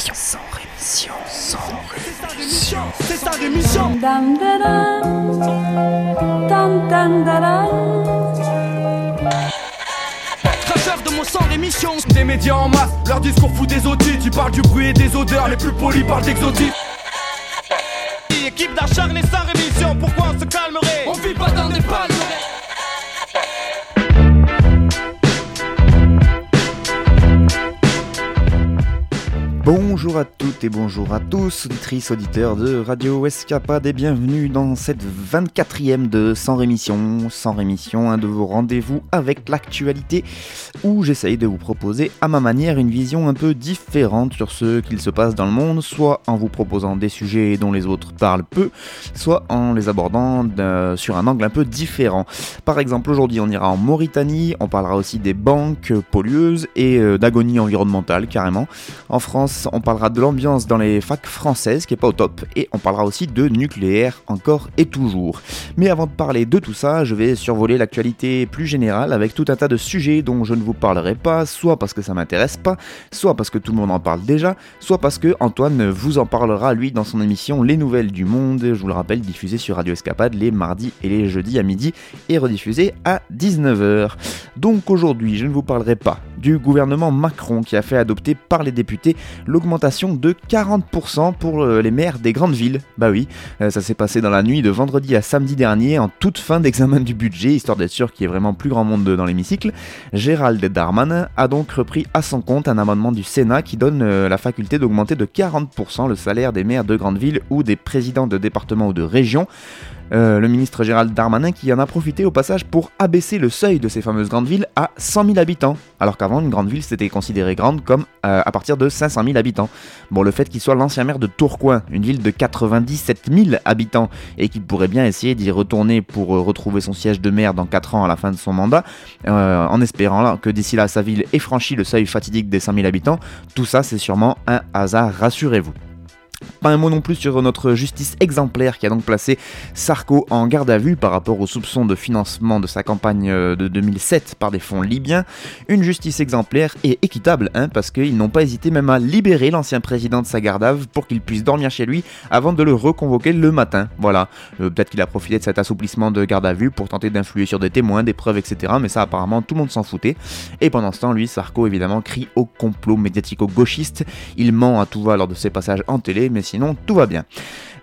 rémission, sans rémission, sans rémission. C'est sa rémission. Dam de mon sang rémission. Des médias en masse, leur discours fout des audits. Tu parles du bruit et des odeurs, les plus polis parlent d'exotisme. Équipe d'acharnés sans rémission, pourquoi on se calmerait? On vit pas dans des palmeraies. Bonjour à toutes et bonjour à tous, auditrices, auditeurs de Radio Escapade et bienvenue dans cette 24e de Sans Rémission. Sans Rémission, un de vos rendez-vous avec l'actualité où j'essaye de vous proposer à ma manière une vision un peu différente sur ce qu'il se passe dans le monde, soit en vous proposant des sujets dont les autres parlent peu, soit en les abordant d'un- sur un angle un peu différent. Par exemple, aujourd'hui on ira en Mauritanie, on parlera aussi des banques pollueuses et euh, d'agonie environnementale carrément. En France, de l'ambiance dans les facs françaises qui est pas au top et on parlera aussi de nucléaire encore et toujours. Mais avant de parler de tout ça, je vais survoler l'actualité plus générale avec tout un tas de sujets dont je ne vous parlerai pas, soit parce que ça m'intéresse pas, soit parce que tout le monde en parle déjà, soit parce que Antoine vous en parlera lui dans son émission Les Nouvelles du Monde, je vous le rappelle, diffusée sur Radio Escapade les mardis et les jeudis à midi et rediffusée à 19h. Donc aujourd'hui, je ne vous parlerai pas du gouvernement Macron qui a fait adopter par les députés l'augmentation de 40% pour euh, les maires des grandes villes. Bah oui, euh, ça s'est passé dans la nuit de vendredi à samedi dernier en toute fin d'examen du budget, histoire d'être sûr qu'il y ait vraiment plus grand monde dans l'hémicycle. Gérald Darmanin a donc repris à son compte un amendement du Sénat qui donne euh, la faculté d'augmenter de 40% le salaire des maires de grandes villes ou des présidents de départements ou de régions. Euh, le ministre Gérald Darmanin qui en a profité au passage pour abaisser le seuil de ces fameuses grandes villes à 100 000 habitants, alors qu'avant une grande ville c'était considéré grande comme euh, à partir de 500 000 habitants. Bon, le fait qu'il soit l'ancien maire de Tourcoing, une ville de 97 000 habitants, et qu'il pourrait bien essayer d'y retourner pour euh, retrouver son siège de maire dans 4 ans à la fin de son mandat, en espérant là, que d'ici là sa ville ait franchi le seuil fatidique des 100 000 habitants, tout ça c'est sûrement un hasard, rassurez-vous. Pas un mot non plus sur notre justice exemplaire qui a donc placé Sarko en garde à vue par rapport aux soupçons de financement de sa campagne euh, de 2007 par des fonds libyens. Une justice exemplaire et équitable, hein, parce qu'ils n'ont pas hésité même à libérer l'ancien président de sa garde à vue pour qu'il puisse dormir chez lui avant de le reconvoquer le matin. Voilà, Euh, peut-être qu'il a profité de cet assouplissement de garde à vue pour tenter d'influer sur des témoins, des preuves, etc. Mais ça apparemment tout le monde s'en foutait. Et pendant ce temps, lui, Sarko évidemment crie au complot médiatico-gauchiste. Il ment à tout va lors de ses passages en télé, mais sinon tout va bien.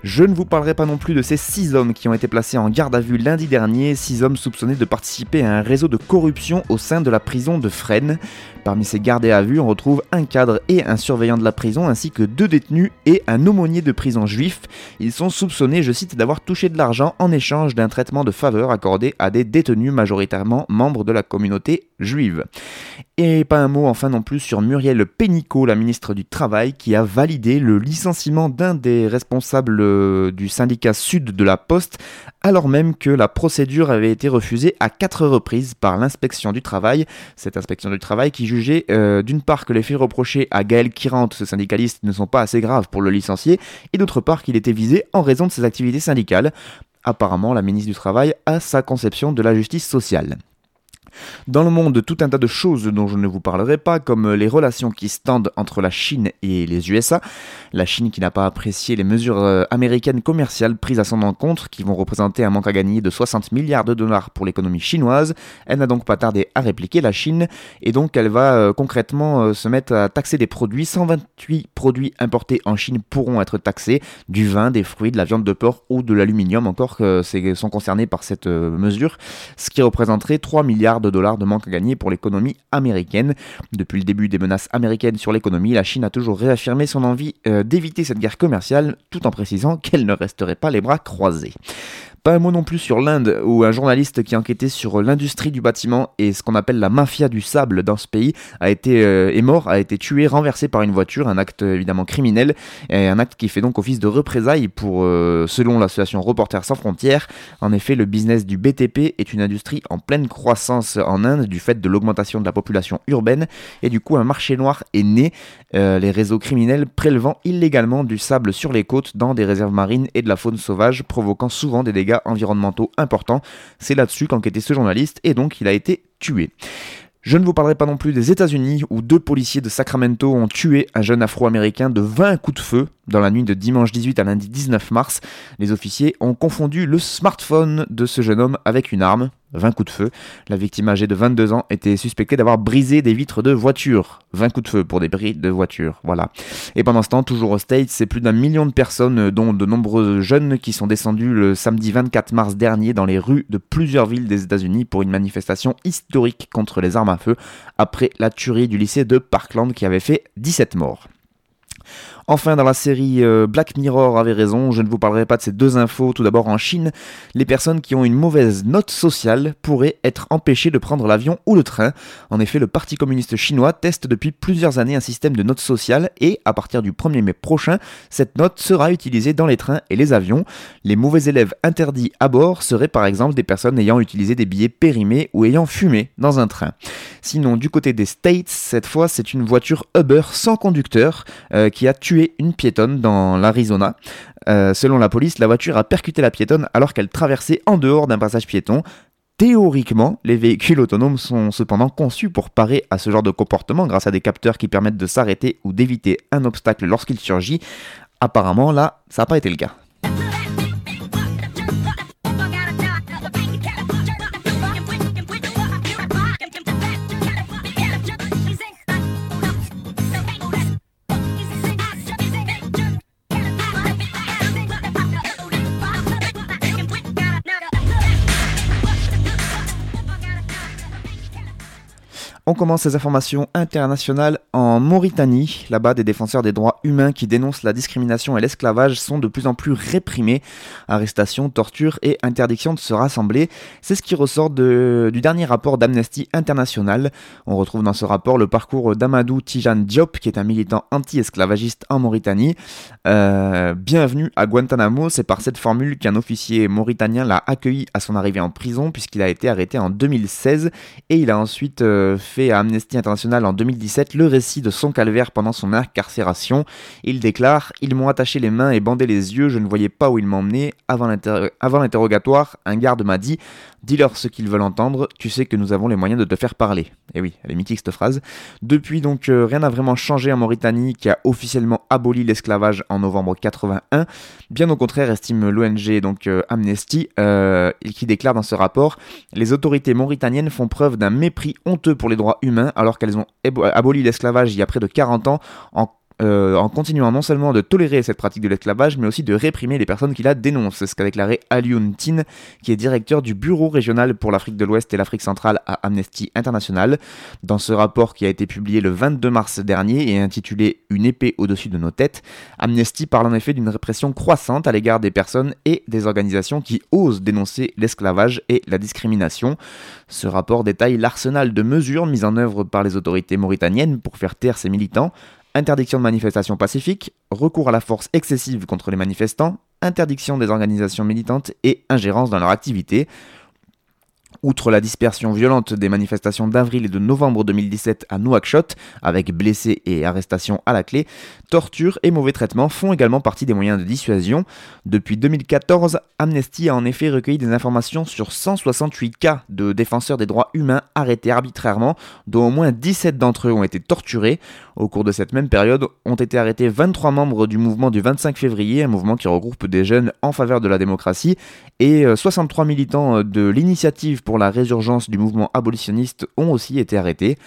Je ne vous parlerai pas non plus de ces six hommes qui ont été placés en garde à vue lundi dernier, six hommes soupçonnés de participer à un réseau de corruption au sein de la prison de Fresnes. Parmi ces gardés à vue, on retrouve un cadre et un surveillant de la prison, ainsi que deux détenus et un aumônier de prison juif. Ils sont soupçonnés, je cite, d'avoir touché de l'argent en échange d'un traitement de faveur accordé à des détenus majoritairement membres de la communauté juive. Et pas un mot enfin non plus sur Muriel Pénicaud, la ministre du Travail, qui a validé le licenciement d'un des responsables euh, du syndicat Sud de la Poste, alors même que la procédure avait été refusée à quatre reprises par l'inspection du travail. Cette inspection du travail qui euh, d'une part que les faits reprochés à Gaël Kirant, ce syndicaliste, ne sont pas assez graves pour le licencier, et d'autre part qu'il était visé en raison de ses activités syndicales. Apparemment, la ministre du Travail a sa conception de la justice sociale. Dans le monde, tout un tas de choses dont je ne vous parlerai pas, comme les relations qui se tendent entre la Chine et les USA. La Chine qui n'a pas apprécié les mesures euh, américaines commerciales prises à son encontre, qui vont représenter un manque à gagner de 60 milliards de dollars pour l'économie chinoise. Elle n'a donc pas tardé à répliquer la Chine, et donc elle va euh, concrètement euh, se mettre à taxer des produits. 128 produits importés en Chine pourront être taxés, du vin, des fruits, de la viande de porc ou de l'aluminium encore, c'est- sont concernés par cette euh, mesure, ce qui représenterait 3 milliards de dollars de manque à gagner pour l'économie américaine. Depuis le début des menaces américaines sur l'économie, la Chine a toujours réaffirmé son envie euh, d'éviter cette guerre commerciale, tout en précisant qu'elle ne resterait pas les bras croisés. Pas un mot non plus sur l'Inde, où un journaliste qui enquêtait sur l'industrie du bâtiment et ce qu'on appelle la mafia du sable dans ce pays a été euh, est mort, a été tué, renversé par une voiture, un acte évidemment criminel, et un acte qui fait donc office de représailles pour, euh, selon l'association Reporters sans frontières. En effet, le business du BTP est une industrie en pleine croissance en Inde du fait de l'augmentation de la population urbaine, et du coup un marché noir est né, euh, les réseaux criminels prélevant illégalement du sable sur les côtes dans des réserves marines et de la faune sauvage, provoquant souvent des dégâts environnementaux importants. C'est là-dessus qu'enquêtait ce journaliste, et donc il a été tué. Je ne vous parlerai pas non plus des États-Unis où deux policiers de Sacramento ont tué un jeune afro-américain de 20 coups de feu dans la nuit de dimanche 18 à lundi 19 mars. Les officiers ont confondu le smartphone de ce jeune homme avec une arme. 20 coups de feu. La victime âgée de 22 ans était suspectée d'avoir brisé des vitres de voiture. 20 coups de feu pour des bris de voiture, voilà. Et pendant ce temps, toujours au States, c'est plus d'un million de personnes, dont de nombreux jeunes, qui sont descendus le samedi 24 mars dernier dans les rues de plusieurs villes des États-Unis pour une manifestation historique contre les armes à feu, après la tuerie du lycée de Parkland qui avait fait 17 morts. Enfin, dans la série euh, Black Mirror avait raison, je ne vous parlerai pas de ces deux infos. Tout d'abord, en Chine, les personnes qui ont une mauvaise note sociale pourraient être empêchées de prendre l'avion ou le train. En effet, le Parti communiste chinois teste depuis plusieurs années un système de notes sociales et, à partir du 1er mai prochain, cette note sera utilisée dans les trains et les avions. Les mauvais élèves interdits à bord seraient par exemple des personnes ayant utilisé des billets périmés ou ayant fumé dans un train. Sinon, du côté des States, cette fois, c'est une voiture Uber sans conducteur euh, qui a tué une piétonne dans l'Arizona. Euh, selon la police, la voiture a percuté la piétonne alors qu'elle traversait en dehors d'un passage piéton. Théoriquement, les véhicules autonomes sont cependant conçus pour parer à ce genre de comportement grâce à des capteurs qui permettent de s'arrêter ou d'éviter un obstacle lorsqu'il surgit. Apparemment, là, ça n'a pas été le cas. On commence ces informations internationales en Mauritanie. Là-bas, des défenseurs des droits humains qui dénoncent la discrimination et l'esclavage sont de plus en plus réprimés. Arrestations, tortures et interdiction de se rassembler. C'est ce qui ressort du dernier rapport d'Amnesty International. On retrouve dans ce rapport le parcours d'Amadou Tijan Diop, qui est un militant anti-esclavagiste en Mauritanie. Euh, bienvenue à Guantanamo, c'est par cette formule qu'un officier mauritanien l'a accueilli à son arrivée en prison, puisqu'il a été arrêté en 2016 et il a ensuite euh, fait à Amnesty International en 2017 le récit de son calvaire pendant son incarcération. Il déclare Ils m'ont attaché les mains et bandé les yeux, je ne voyais pas où ils m'emmenaient. Avant l'interrogatoire, un garde m'a dit Dis-leur ce qu'ils veulent entendre, tu sais que nous avons les moyens de te faire parler. Et eh oui, elle est mythique cette phrase. Depuis donc, euh, rien n'a vraiment changé en Mauritanie qui a officiellement aboli l'esclavage en novembre 81. Bien au contraire, estime l'ONG donc euh, Amnesty, euh, qui déclare dans ce rapport Les autorités mauritaniennes font preuve d'un mépris honteux pour les droits humains alors qu'elles ont aboli l'esclavage il y a près de 40 ans en euh, en continuant non seulement de tolérer cette pratique de l'esclavage, mais aussi de réprimer les personnes qui la dénoncent. Ce qu'a déclaré Alioune Tin, qui est directeur du bureau régional pour l'Afrique de l'Ouest et l'Afrique centrale à Amnesty International. Dans ce rapport qui a été publié le 22 mars dernier et intitulé Une épée au-dessus de nos têtes, Amnesty parle en effet d'une répression croissante à l'égard des personnes et des organisations qui osent dénoncer l'esclavage et la discrimination. Ce rapport détaille l'arsenal de mesures mises en œuvre par les autorités mauritaniennes pour faire taire ces militants, interdiction de manifestations pacifiques, recours à la force excessive contre les manifestants, interdiction des organisations militantes et ingérence dans leur activité. Outre la dispersion violente des manifestations d'avril et de novembre 2017 à Nouakchott, avec blessés et arrestations à la clé, torture et mauvais traitements font également partie des moyens de dissuasion. Depuis 2014, Amnesty a en effet recueilli des informations sur 168 cas de défenseurs des droits humains arrêtés arbitrairement, dont au moins 17 d'entre eux ont été torturés. Au cours de cette même période, ont été arrêtés 23 membres du mouvement du 25 février, un mouvement qui regroupe des jeunes en faveur de la démocratie, et 63 euh, militants de l'initiative pour la résurgence du mouvement abolitionniste ont aussi été arrêtés.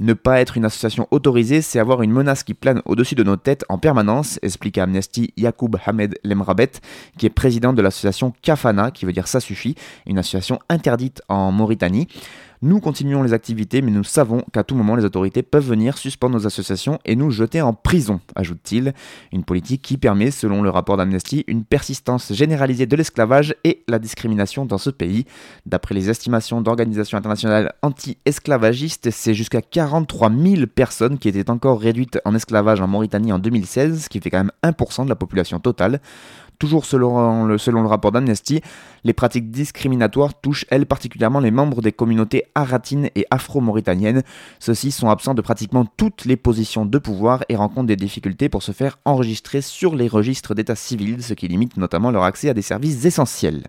Ne pas être une association autorisée, c'est avoir une menace qui plane au-dessus de nos têtes en permanence, explique Amnesty Yacoub Hamed Lemrabet, qui est président de l'association Kafana, qui veut dire ça suffit, une association interdite en Mauritanie. Nous continuons les activités, mais nous savons qu'à tout moment, les autorités peuvent venir suspendre nos associations et nous jeter en prison, ajoute-t-il. Une politique qui permet, selon le rapport d'Amnesty, une persistance généralisée de l'esclavage et la discrimination dans ce pays. D'après les estimations d'organisations internationales anti-esclavagistes, c'est jusqu'à 43 000 personnes qui étaient encore réduites en esclavage en Mauritanie en 2016, ce qui fait quand même 1% de la population totale. Toujours selon le, rapport d'Amnesty, les pratiques discriminatoires touchent, elles, particulièrement les membres des communautés aratines et afro-mauritaniennes. Ceux-ci sont absents de pratiquement toutes les positions de pouvoir et rencontrent des difficultés pour se faire enregistrer sur les registres d'état civil, ce qui limite notamment leur accès à des services essentiels.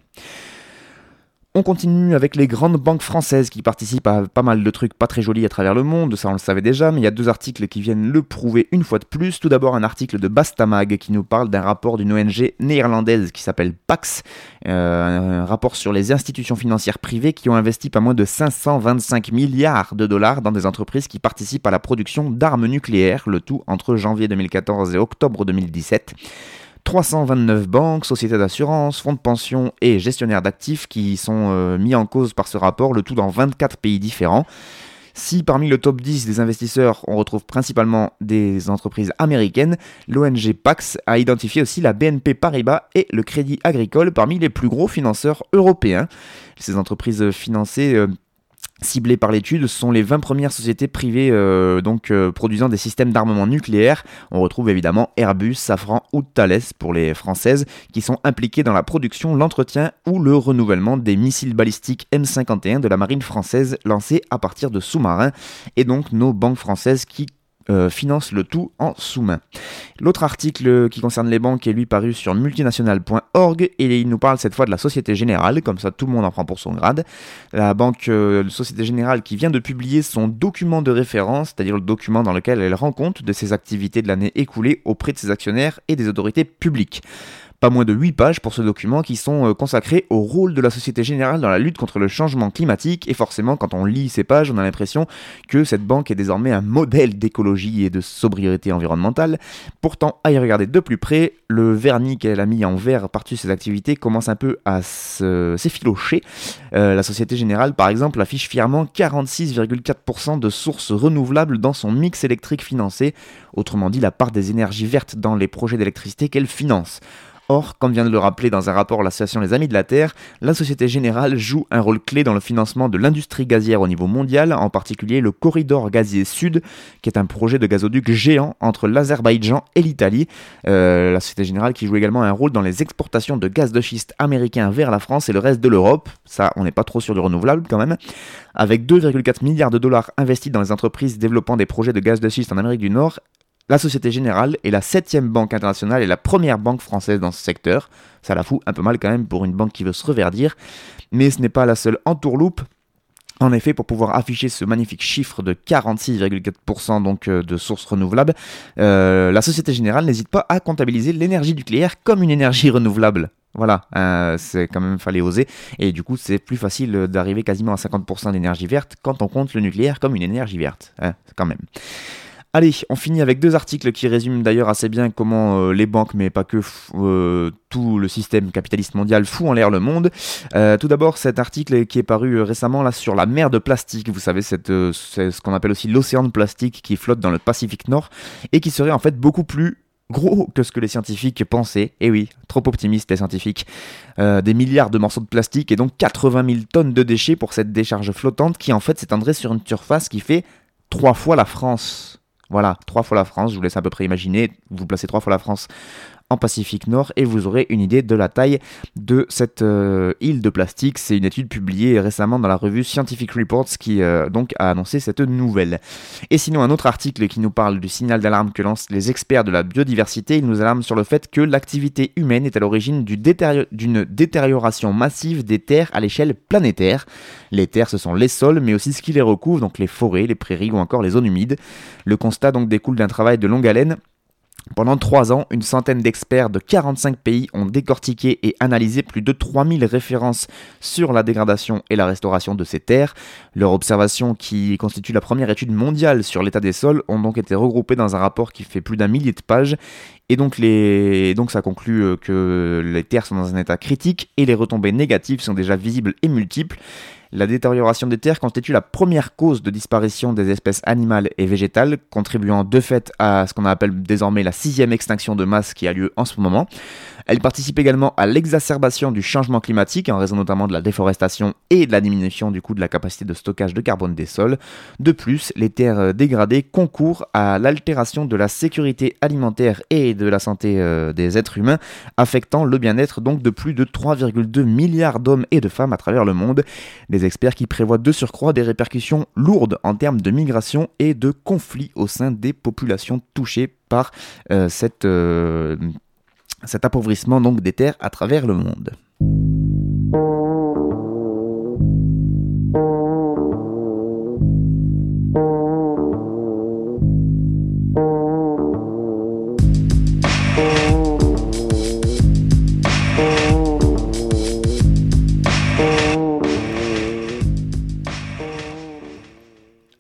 On continue avec les grandes banques françaises qui participent à pas mal de trucs pas très jolis à travers le monde, ça on le savait déjà, mais il y a deux articles qui viennent le prouver une fois de plus. Tout d'abord un article de Bastamag qui nous parle d'un rapport d'une ONG néerlandaise qui s'appelle Pax, euh, un rapport sur les institutions financières privées qui ont investi pas moins de 525 milliards de dollars dans des entreprises qui participent à la production d'armes nucléaires, le tout entre janvier 2014 et octobre 2017. 329 banques, sociétés d'assurance, fonds de pension et gestionnaires d'actifs qui sont euh, mis en cause par ce rapport, le tout dans 24 pays différents. Si parmi le top 10 des investisseurs, on retrouve principalement des entreprises américaines, l'ONG Pax a identifié aussi la BNP Paribas et le Crédit Agricole parmi les plus gros financeurs européens. Ces entreprises financées ciblées par l'étude sont les 20 premières sociétés privées euh, donc euh, produisant des systèmes d'armement nucléaire. On retrouve évidemment Airbus, Safran ou Thales pour les françaises qui sont impliquées dans la production, l'entretien ou le renouvellement des missiles balistiques M51 de la marine française lancés à partir de sous-marins et donc nos banques françaises qui euh, finance le tout en sous-main. L'autre article qui concerne les banques est lui paru sur multinational.org et il nous parle cette fois de la Société Générale, comme ça tout le monde en prend pour son grade. La banque euh, Société Générale qui vient de publier son document de référence, c'est-à-dire le document dans lequel elle rend compte de ses activités de l'année écoulée auprès de ses actionnaires et des autorités publiques pas moins de 8 pages pour ce document qui sont euh, consacrés au rôle de la Société Générale dans la lutte contre le changement climatique. Et forcément, quand on lit ces pages, on a l'impression que cette banque est désormais un modèle d'écologie et de sobriété environnementale. Pourtant, à y regarder de plus près, le vernis qu'elle a mis en vert par-dessus ses activités commence un peu à s'effilocher. Euh, la Société Générale, par exemple, affiche fièrement 46,4% de sources renouvelables dans son mix électrique financé, autrement dit la part des énergies vertes dans les projets d'électricité qu'elle finance. Or, comme vient de le rappeler dans un rapport l'association Les Amis de la Terre, la Société Générale joue un rôle clé dans le financement de l'industrie gazière au niveau mondial, en particulier le corridor gazier sud, qui est un projet de gazoduc géant entre l'Azerbaïdjan et l'Italie. Euh, la Société Générale qui joue également un rôle dans les exportations de gaz de schiste américain vers la France et le reste de l'Europe. Ça, on n'est pas trop sur du renouvelable quand même. Avec 2,4 milliards de dollars investis dans les entreprises développant des projets de gaz de schiste en Amérique du Nord, la Société Générale est la septième banque internationale et la première banque française dans ce secteur. Ça la fout un peu mal quand même pour une banque qui veut se reverdir. Mais ce n'est pas la seule entourloupe. En effet, pour pouvoir afficher ce magnifique chiffre de 46,4% donc euh, de sources renouvelables, euh, la Société Générale n'hésite pas à comptabiliser l'énergie nucléaire comme une énergie renouvelable. Voilà, euh, c'est quand même fallait oser. Et du coup, c'est plus facile d'arriver quasiment à 50% d'énergie verte quand on compte le nucléaire comme une énergie verte. Hein, quand même. Allez, on finit avec deux articles qui résument d'ailleurs assez bien comment euh, les banques, mais pas que euh, tout le système capitaliste mondial fout en l'air le monde. Euh, tout d'abord, cet article qui est paru récemment là sur la mer de plastique. Vous savez, c'est ce qu'on appelle aussi l'océan de plastique qui flotte dans le Pacifique Nord et qui serait en fait beaucoup plus gros que ce que les scientifiques pensaient. Et eh oui, trop optimistes les scientifiques. des milliards de morceaux de plastique et donc 80 000 tonnes de déchets pour cette décharge flottante qui en fait s'étendrait sur une surface qui fait trois fois la France. Voilà, trois fois la France, je vous laisse à peu près imaginer, vous placez trois fois la France en Pacifique Nord et vous aurez une idée de la taille de cette euh, île de plastique. C'est une étude publiée récemment dans la revue Scientific Reports qui euh, donc a annoncé cette nouvelle. Et sinon un autre article qui nous parle du signal d'alarme que lancent les experts de la biodiversité, il nous alarme sur le fait que l'activité humaine est à l'origine d'une détérioration massive des terres à l'échelle planétaire. Les terres ce sont les sols mais aussi ce qui les recouvre, donc les forêts, les prairies ou encore les zones humides. Le constat donc découle d'un travail de longue haleine pendant trois ans, une centaine d'experts de 45 pays ont décortiqué et analysé plus de 3000 références sur la dégradation et la restauration de ces terres. Leurs observations, qui constituent la première étude mondiale sur l'état des sols, ont donc été regroupées dans un rapport qui fait plus d'un millier de pages. Et donc, les... donc ça conclut euh, que les terres sont dans un état critique et les retombées négatives sont déjà visibles et multiples. La détérioration des terres constitue la première cause de disparition des espèces animales et végétales, contribuant de fait à ce qu'on appelle désormais la sixième extinction de masse qui a lieu en ce moment. Elle participe également à l'exacerbation du changement climatique en raison notamment de la déforestation et de la diminution du coût de la capacité de stockage de carbone des sols. De plus, les terres dégradées concourent à l'altération de la sécurité alimentaire et de la santé euh, des êtres humains, affectant le bien-être donc de plus de 3,2 milliards d'hommes et de femmes à travers le monde. Des experts qui prévoient de surcroît des répercussions lourdes en termes de migration et de conflits au sein des populations touchées par euh, cette euh, cet appauvrissement donc des terres à travers le monde.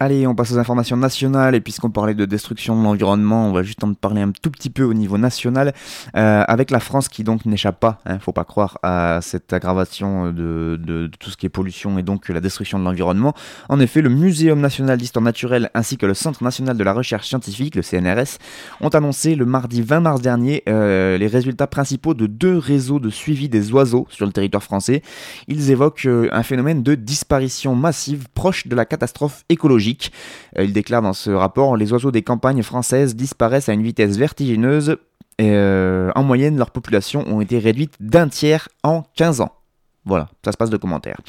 Allez, on passe aux informations nationales et puisqu'on parlait de destruction de l'environnement, on va juste en parler un tout petit peu au niveau national euh, avec la France qui donc n'échappe pas, hein, faut pas croire à cette aggravation de, tout ce qui est pollution et donc la destruction de l'environnement. En effet, le Muséum national d'histoire naturelle ainsi que le Centre national de la recherche scientifique, le CNRS, ont annoncé le mardi 20 mars dernier euh, les résultats principaux de deux réseaux de suivi des oiseaux sur le territoire français. Ils évoquent euh, un phénomène de disparition massive proche de la catastrophe écologique. Euh, il déclare dans ce rapport Les oiseaux des campagnes françaises disparaissent à une vitesse vertigineuse. Et euh, en moyenne, leurs populations ont été réduites d'un tiers en 15 ans. Voilà, ça se passe de commentaires.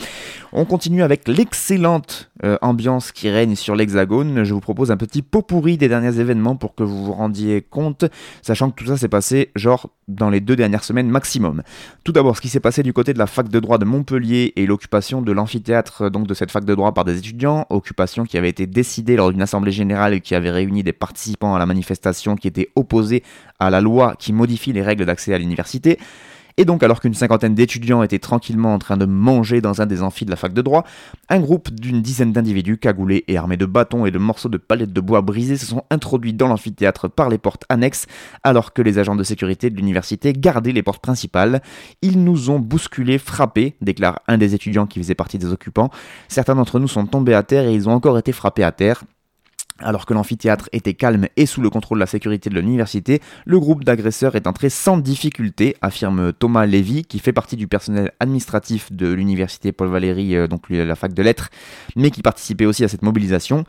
On continue avec l'excellente euh, ambiance qui règne sur l'Hexagone. Je vous propose un petit pot pourri des derniers événements pour que vous vous rendiez compte, sachant que tout ça s'est passé genre dans les deux dernières semaines maximum. Tout d'abord, ce qui s'est passé du côté de la fac de droit de Montpellier et l'occupation de l'amphithéâtre donc de cette fac de droit par des étudiants, occupation qui avait été décidée lors d'une assemblée générale et qui avait réuni des participants à la manifestation qui étaient opposés à la loi qui modifie les règles d'accès à l'université. Et donc, alors qu'une cinquantaine d'étudiants étaient tranquillement en train de manger dans un des amphis de la fac de droit, un groupe d'une dizaine d'individus cagoulés et armés de bâtons et de morceaux de palettes de bois brisés se sont introduits dans l'amphithéâtre par les portes annexes, alors que les agents de sécurité de l'université gardaient les portes principales. Ils nous ont bousculés, frappés, déclare un des étudiants qui faisait partie des occupants. Certains d'entre nous sont tombés à terre et ils ont encore été frappés à terre. Alors que l'amphithéâtre était calme et sous le contrôle de la sécurité de l'université, le groupe d'agresseurs est entré sans difficulté, affirme Thomas Lévy, qui fait partie du personnel administratif de l'université Paul Valéry, euh, donc la fac de lettres, mais qui participait aussi à cette mobilisation.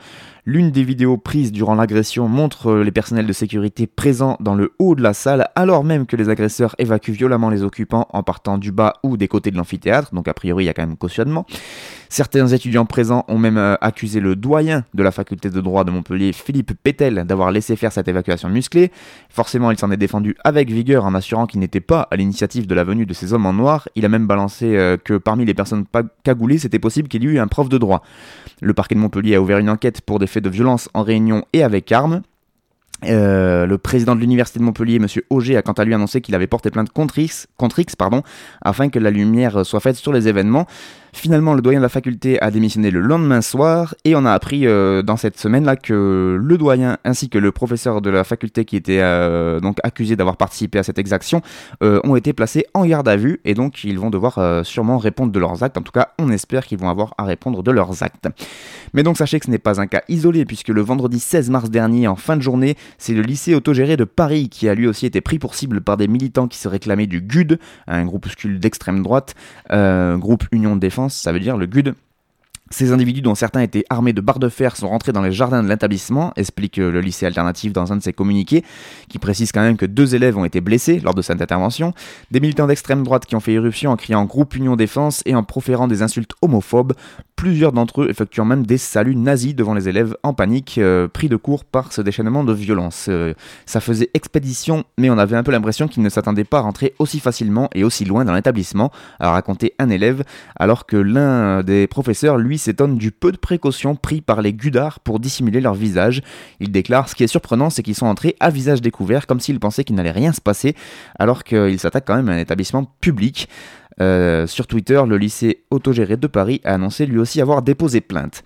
L'une des vidéos prises durant l'agression montre les personnels de sécurité présents dans le haut de la salle alors même que les agresseurs évacuent violemment les occupants en partant du bas ou des côtés de l'amphithéâtre, donc a priori il y a quand même cautionnement. Certains étudiants présents ont même euh, accusé le doyen de la faculté de droit de Montpellier, Philippe Pétel, d'avoir laissé faire cette évacuation musclée. Forcément, il s'en est défendu avec vigueur en assurant qu'il n'était pas à l'initiative de la venue de ces hommes en noir. Il a même balancé euh, que parmi les personnes cagoulées, c'était possible qu'il y eût un prof de droit. Le parquet de Montpellier a ouvert une enquête pour des faits de violence en réunion et avec armes. Euh, le président de l'université de Montpellier, M. Auger, a quant à lui annoncé qu'il avait porté plainte contre X, afin que la lumière soit faite sur les événements. Finalement, le doyen de la faculté a démissionné le lendemain soir et on a appris euh, dans cette semaine-là que le doyen ainsi que le professeur de la faculté qui était euh, donc accusé d'avoir participé à cette exaction euh, ont été placés en garde à vue et donc ils vont devoir sûrement répondre de leurs actes. En tout cas, on espère qu'ils vont avoir à répondre de leurs actes. Mais donc sachez que ce n'est pas un cas isolé puisque le vendredi 16 mars dernier, en fin de journée, c'est le lycée autogéré de Paris qui a lui aussi été pris pour cible par des militants qui se réclamaient du GUD, un groupuscule d'extrême droite, groupe Union de Ça veut dire le GUD ces individus, dont certains étaient armés de barres de fer, sont rentrés dans les jardins de l'établissement, explique euh, le lycée alternatif dans un de ses communiqués, qui précise quand même que deux élèves ont été blessés lors de cette intervention, des militants d'extrême droite qui ont fait éruption en criant groupe Union Défense et en proférant des insultes homophobes, plusieurs d'entre eux effectuant même des saluts nazis devant les élèves en panique, euh, pris de court par ce déchaînement de violence. Euh, ça faisait expédition, mais on avait un peu l'impression qu'ils ne s'attendaient pas à rentrer aussi facilement et aussi loin dans l'établissement, a raconté un élève, alors que l'un des professeurs, lui, s'étonne du peu de précautions pris par les gudards pour dissimuler leur visage. Il déclare Ce qui est surprenant, c'est qu'ils sont entrés à visage découvert, comme s'ils pensaient qu'il n'allait rien se passer, alors qu'ils s'attaquent quand même à un établissement public. Euh, sur Twitter, le lycée autogéré de Paris a annoncé lui aussi avoir déposé plainte.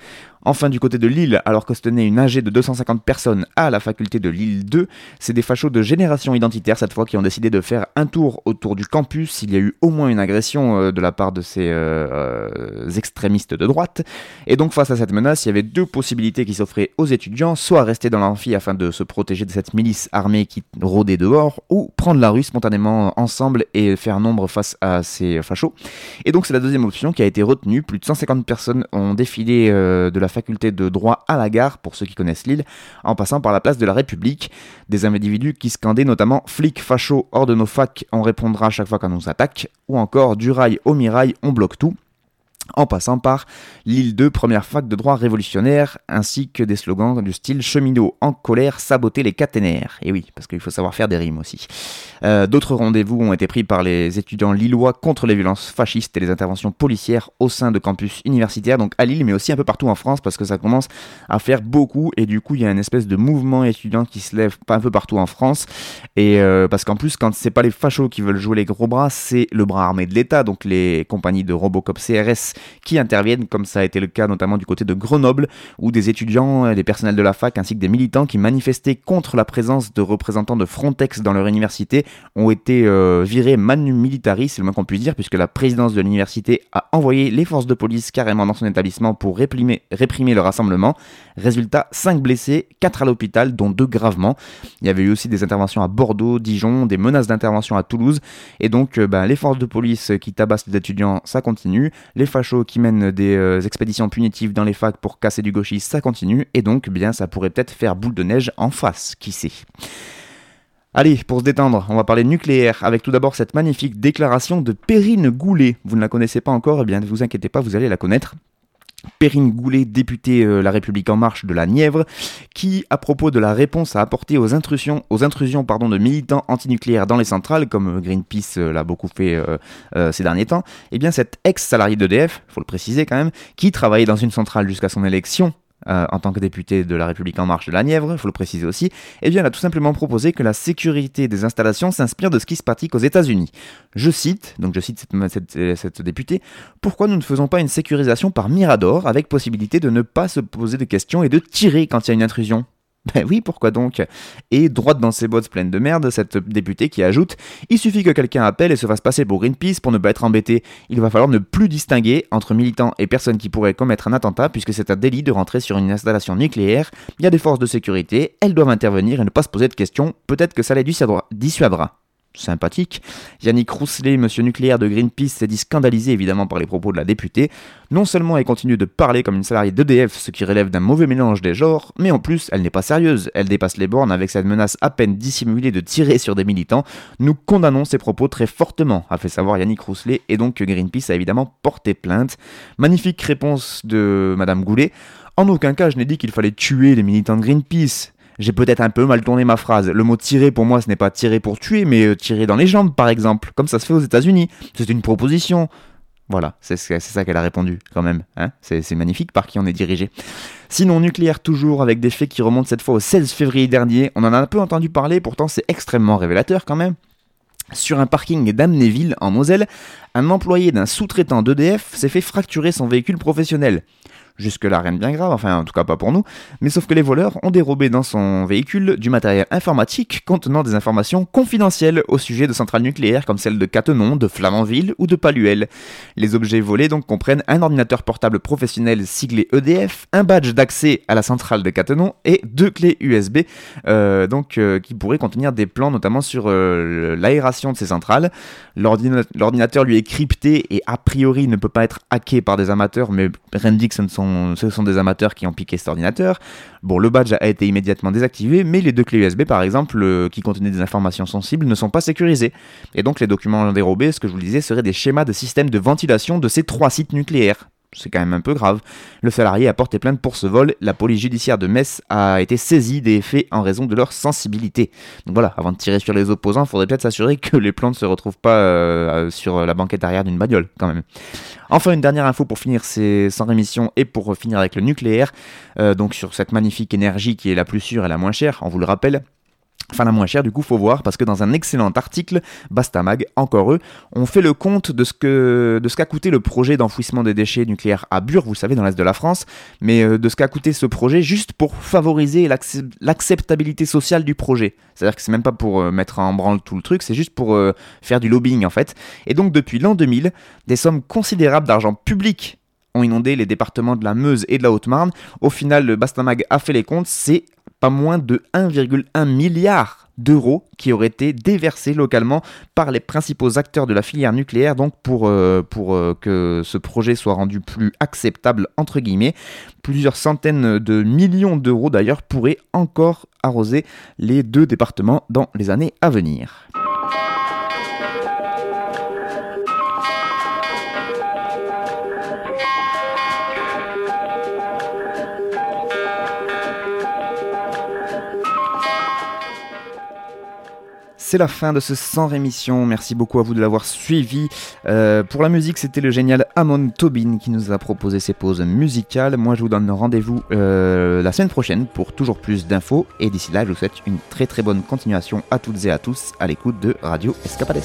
Enfin, du côté de Lille, alors que se tenait une AG de 250 personnes à la faculté de Lille 2, c'est des fachos de génération identitaire cette fois qui ont décidé de faire un tour autour du campus. Il y a eu au moins une agression euh, de la part de ces euh, euh, extrémistes de droite. Et donc, face à cette menace, il y avait deux possibilités qui s'offraient aux étudiants soit rester dans l'amphi afin de se protéger de cette milice armée qui rôdait dehors, ou prendre la rue spontanément ensemble et faire nombre face à ces fachos. Et donc, c'est la deuxième option qui a été retenue. Plus de 150 personnes ont défilé de la faculté de droit à la gare, pour ceux qui connaissent l'île, en passant par la place de la République. Des individus qui scandaient notamment flics fachos hors de nos facs, on répondra à chaque fois qu'on nous attaque, ou encore du rail au mirail, on bloque tout. En passant par l'île 2, première fac de droit révolutionnaire, ainsi que des slogans du style cheminot en colère, saboter les caténaires. Et oui, parce qu'il faut savoir faire des rimes aussi. Euh, d'autres rendez-vous ont été pris par les étudiants lillois contre les violences fascistes et les interventions policières au sein de campus universitaires, donc à Lille, mais aussi un peu partout en France, parce que ça commence à faire beaucoup, et du coup, il y a une espèce de mouvement étudiant qui se lève un peu partout en France, et euh, parce qu'en plus, quand c'est pas les fachos qui veulent jouer les gros bras, c'est le bras armé de l'État, donc les compagnies de Robocop CRS qui interviennent, comme ça a été le cas notamment du côté de Grenoble, où des étudiants, des personnels de la fac ainsi que des militants qui manifestaient contre la présence de représentants de Frontex dans leur université ont été euh, virés manu militari, c'est le moins qu'on puisse dire, puisque la présidence de l'université a envoyé les forces de police carrément dans son établissement pour réprimer, le rassemblement. Résultat, 5 blessés, 4 à l'hôpital, dont 2 gravement. Il y avait eu aussi des interventions à Bordeaux, Dijon, des menaces d'intervention à Toulouse, et donc euh, ben, les forces de police qui tabassent les étudiants, ça continue, les qui mènent des euh, expéditions punitives dans les facs pour casser du gauchisme, ça continue, et donc bien ça pourrait peut-être faire boule de neige en face, qui sait. Allez, pour se détendre, on va parler nucléaire, avec tout d'abord cette magnifique déclaration de Perrine Goulet. Vous ne la connaissez pas encore, eh bien ne vous inquiétez pas, vous allez la connaître. Perrine Goulet, députée euh, La République En Marche de la Nièvre, qui, à propos de la réponse à apporter aux intrusions, aux intrusions pardon, de militants antinucléaires dans les centrales, comme Greenpeace euh, l'a beaucoup fait euh, ces derniers temps, eh bien cet ex-salarié d'EDF, faut le préciser quand même, qui travaillait dans une centrale jusqu'à son élection euh, en tant que député de La République En Marche de la Nièvre, il faut le préciser aussi, eh bien, elle a tout simplement proposé que la sécurité des installations s'inspire de ce qui se pratique aux États-Unis. Je cite, donc je cite cette, cette députée, pourquoi nous ne faisons pas une sécurisation par Mirador avec possibilité de ne pas se poser de questions et de tirer quand il y a une intrusion? Ben oui, pourquoi donc? Et droite dans ses bottes pleines de merde, cette députée qui ajoute Il suffit que quelqu'un appelle et se fasse passer pour Greenpeace pour ne pas être embêté. Il va falloir ne plus distinguer entre militants et personnes qui pourraient commettre un attentat puisque c'est un délit de rentrer sur une installation nucléaire. Il y a des forces de sécurité, elles doivent intervenir et ne pas se poser de questions. Peut-être que ça les dissuadera sympathique. Yannick Rousselet, monsieur nucléaire de Greenpeace, s'est dit scandalisé évidemment par les propos de la députée. Non seulement elle continue de parler comme une salariée d'EDF, ce qui relève d'un mauvais mélange des genres, mais en plus elle n'est pas sérieuse. Elle dépasse les bornes avec cette menace à peine dissimulée de tirer sur des militants. Nous condamnons ces propos très fortement, a fait savoir Yannick Rousselet, et donc Greenpeace a évidemment porté plainte. Magnifique réponse de madame Goulet. En aucun cas je n'ai dit qu'il fallait tuer les militants de Greenpeace. J'ai peut-être un peu mal tourné ma phrase. Le mot tirer pour moi, ce n'est pas tirer pour tuer, mais euh, tirer dans les jambes, par exemple, comme ça se fait aux États-Unis. C'est une proposition. Voilà, c'est ça qu'elle a répondu quand même. Hein c'est magnifique par qui on est dirigé. Sinon, nucléaire toujours, avec des faits qui remontent cette fois au 16 février dernier. On en a un peu entendu parler, pourtant c'est extrêmement révélateur quand même. Sur un parking d'Amnéville, en Moselle, un employé d'un sous-traitant d'EDF s'est fait fracturer son véhicule professionnel. Jusque-là, rien de bien grave, enfin en tout cas pas pour nous, mais sauf que les voleurs ont dérobé dans son véhicule du matériel informatique contenant des informations confidentielles au sujet de centrales nucléaires comme celles de Cattenom, de Flamanville ou de Paluel. Les objets volés donc comprennent un ordinateur portable professionnel siglé EDF, un badge d'accès à la centrale de Cattenom et deux clés USB euh, donc, euh, qui pourraient contenir des plans notamment sur euh, l'aération de ces centrales. L'ordinateur lui est crypté et a priori ne peut pas être hacké par des amateurs, mais Rendix ne sont ce sont des amateurs qui ont piqué cet ordinateur. Bon, le badge a été immédiatement désactivé, mais les deux clés USB, par exemple, euh, qui contenaient des informations sensibles, ne sont pas sécurisées. Et donc, les documents dérobés, ce que je vous le disais, seraient des schémas de système de ventilation de ces trois sites nucléaires c'est quand même un peu grave. Le salarié a porté plainte pour ce vol. La police judiciaire de Metz a été saisie des faits en raison de leur sensibilité. Donc voilà, avant de tirer sur les opposants, il faudrait peut-être s'assurer que les plans ne se retrouvent pas euh, sur la banquette arrière d'une bagnole, quand même. Enfin, une dernière info pour finir ces sans rémission et pour finir avec le nucléaire. Euh, donc sur cette magnifique énergie qui est la plus sûre et la moins chère, on vous le rappelle. Enfin la moins chère du coup faut voir parce que dans un excellent article, Bastamag, encore eux, ont fait le compte de ce que de ce qu'a coûté le projet d'enfouissement des déchets nucléaires à Bure, vous le savez, dans l'est de la France, mais euh, de ce qu'a coûté ce projet juste pour favoriser l'acceptabilité sociale du projet. C'est-à-dire que c'est même pas pour euh, mettre en branle tout le truc, c'est juste pour euh, faire du lobbying en fait. Et donc depuis l'an 2000, des sommes considérables d'argent public ont inondé les départements de la Meuse et de la Haute-Marne. Au final, le Bastamag a fait les comptes, c'est pas moins de 1,1 milliard d'euros qui auraient été déversés localement par les principaux acteurs de la filière nucléaire, donc pour, euh, euh, que ce projet soit rendu plus acceptable, entre guillemets. Plusieurs centaines de millions d'euros d'ailleurs pourraient encore arroser les deux départements dans les années à venir. C'est la fin de ce 100 rémission. Merci beaucoup à vous de l'avoir suivi. Euh, pour la musique, c'était le génial Amon Tobin qui nous a proposé ses pauses musicales. Moi, je vous donne rendez-vous euh, la semaine prochaine pour toujours plus d'infos. Et d'ici là, je vous souhaite une très très bonne continuation à toutes et à tous à l'écoute de Radio Escapades.